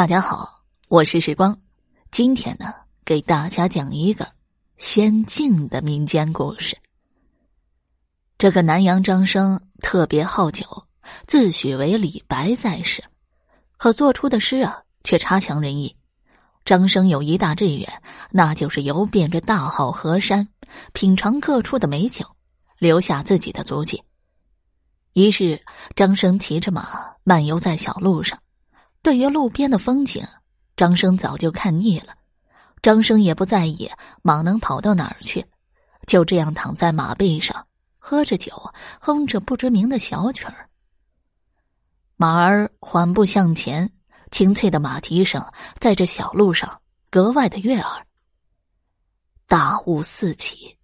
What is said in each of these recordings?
大家好，我是时光。今天呢，给大家讲一个仙境的民间故事。这个南阳张生特别好酒，自诩为李白在世，可做出的诗啊，却差强人意。张生有一大志愿，那就是游遍这大好河山，品尝各处的美酒，留下自己的足迹。于是，张生骑着马漫游在小路上。对于路边的风景，张生早就看腻了。张生也不在意马能跑到哪儿去，就这样躺在马背上，喝着酒，哼着不知名的小曲儿。马儿缓步向前，清脆的马蹄声在这小路上格外的悦耳。大雾四起，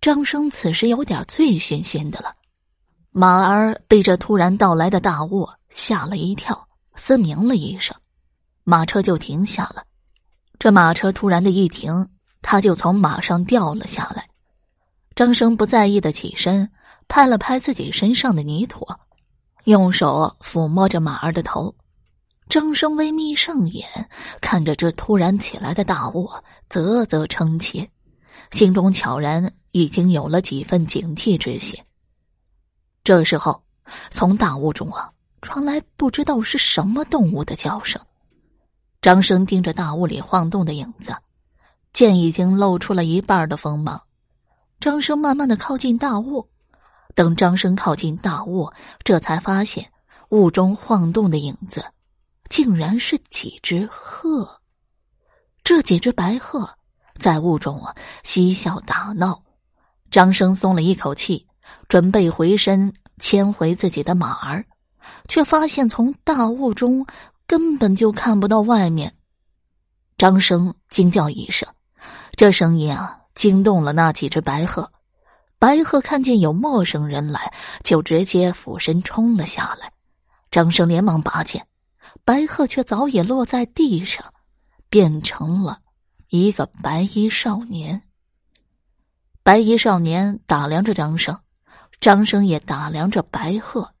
张生此时有点醉醺醺的了。马儿被这突然到来的大雾吓了一跳。嘶鸣了一声，马车就停下了。这马车突然的一停，他就从马上掉了下来。张生不在意的起身，拍了拍自己身上的泥土，用手抚摸着马儿的头。张生微眯上眼，看着这突然起来的大雾，啧啧称奇，心中悄然已经有了几分警惕之心。这时候，从大雾中啊。传来不知道是什么动物的叫声。张生盯着大雾里晃动的影子，见已经露出了一半的锋芒。张生慢慢的靠近大雾，等张生靠近大雾，这才发现雾中晃动的影子，竟然是几只鹤。这几只白鹤在雾中啊嬉笑打闹。张生松了一口气，准备回身牵回自己的马儿。却发现从大雾中根本就看不到外面。张生惊叫一声，这声音啊惊动了那几只白鹤。白鹤看见有陌生人来，就直接俯身冲了下来。张生连忙拔剑，白鹤却早已落在地上，变成了一个白衣少年。白衣少年打量着张生，张生也打量着白鹤。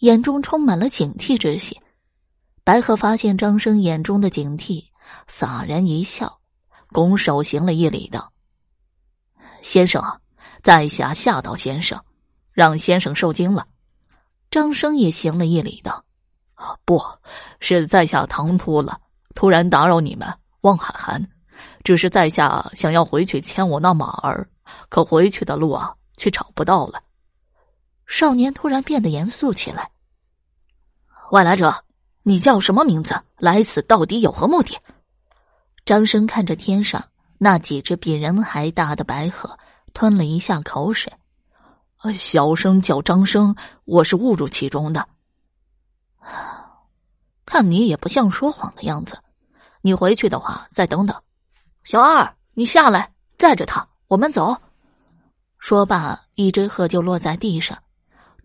眼中充满了警惕之心，白鹤发现张生眼中的警惕，洒然一笑，拱手行了一礼，道：“先生啊，在下吓到先生，让先生受惊了。”张生也行了一礼，道：“不是在下唐突了，突然打扰你们，望海涵。只是在下想要回去牵我那马儿，可回去的路啊，却找不到了。”少年突然变得严肃起来。外来者，你叫什么名字？来此到底有何目的？张生看着天上那几只比人还大的白鹤，吞了一下口水。小生叫张生，我是误入其中的。看你也不像说谎的样子，你回去的话再等等。小二，你下来，载着他，我们走。说罢，一只鹤就落在地上。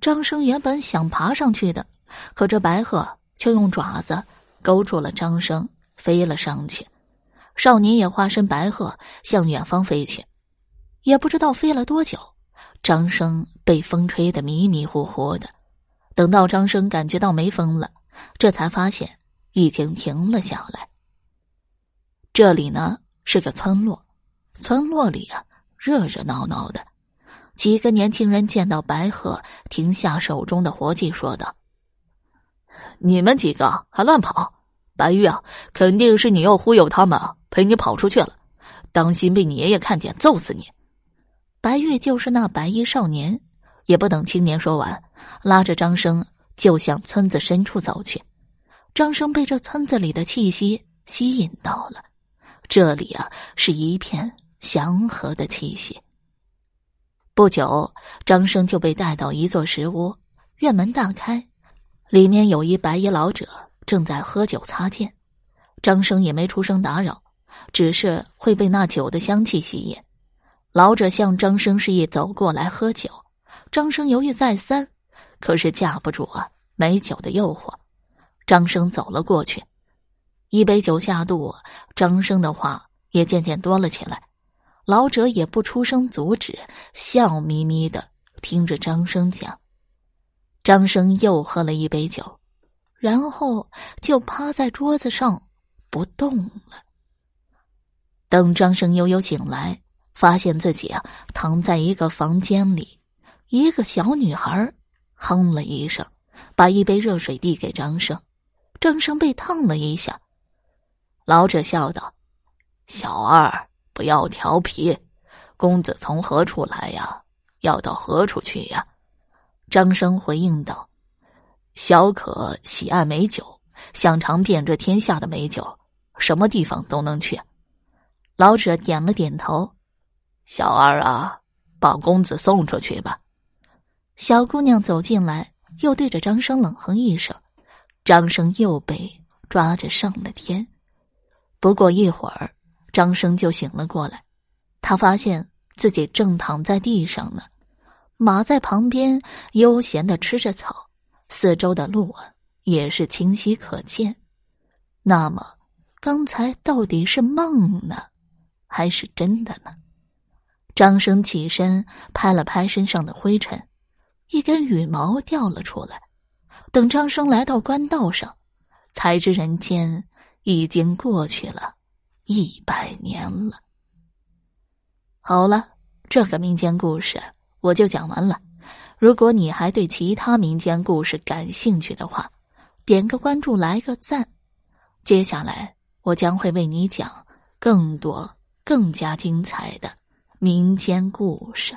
张生原本想爬上去的，可这白鹤却用爪子勾住了张生，飞了上去。少年也化身白鹤，向远方飞去。也不知道飞了多久，张生被风吹得迷迷糊糊的。等到张生感觉到没风了，这才发现已经停了下来。这里呢是个村落，村落里啊热热闹闹的。几个年轻人见到白鹤，停下手中的活计，说道：“你们几个还乱跑！白玉啊，肯定是你又忽悠他们，陪你跑出去了。当心被你爷爷看见，揍死你！”白玉就是那白衣少年，也不等青年说完，拉着张生就向村子深处走去。张生被这村子里的气息吸引到了，这里啊是一片祥和的气息。不久，张生就被带到一座石屋，院门大开，里面有一白衣老者正在喝酒擦剑。张生也没出声打扰，只是会被那酒的香气吸引。老者向张生示意走过来喝酒，张生犹豫再三，可是架不住啊美酒的诱惑。张生走了过去，一杯酒下肚，张生的话也渐渐多了起来。老者也不出声阻止，笑眯眯的听着张生讲。张生又喝了一杯酒，然后就趴在桌子上不动了。等张生悠悠醒来，发现自己啊躺在一个房间里，一个小女孩哼了一声，把一杯热水递给张生。张生被烫了一下，老者笑道：“小二，不要调皮，公子从何处来呀？要到何处去呀？”张生回应道：“小可喜爱美酒，想尝遍这天下的美酒，什么地方都能去。”老者点了点头：“小二啊，把公子送出去吧。”小姑娘走进来，又对着张生冷哼一声，张生又被抓着上了天。不过一会儿，张生就醒了过来，他发现自己正躺在地上呢。马在旁边悠闲的吃着草，四周的路啊也是清晰可见。那么，刚才到底是梦呢，还是真的呢？张生起身拍了拍身上的灰尘，一根羽毛掉了出来。等张生来到官道上，才知人间已经过去了一百年了。好了，这个民间故事。我就讲完了。如果你还对其他民间故事感兴趣的话，点个关注，来个赞。接下来我将会为你讲更多、更加精彩的民间故事。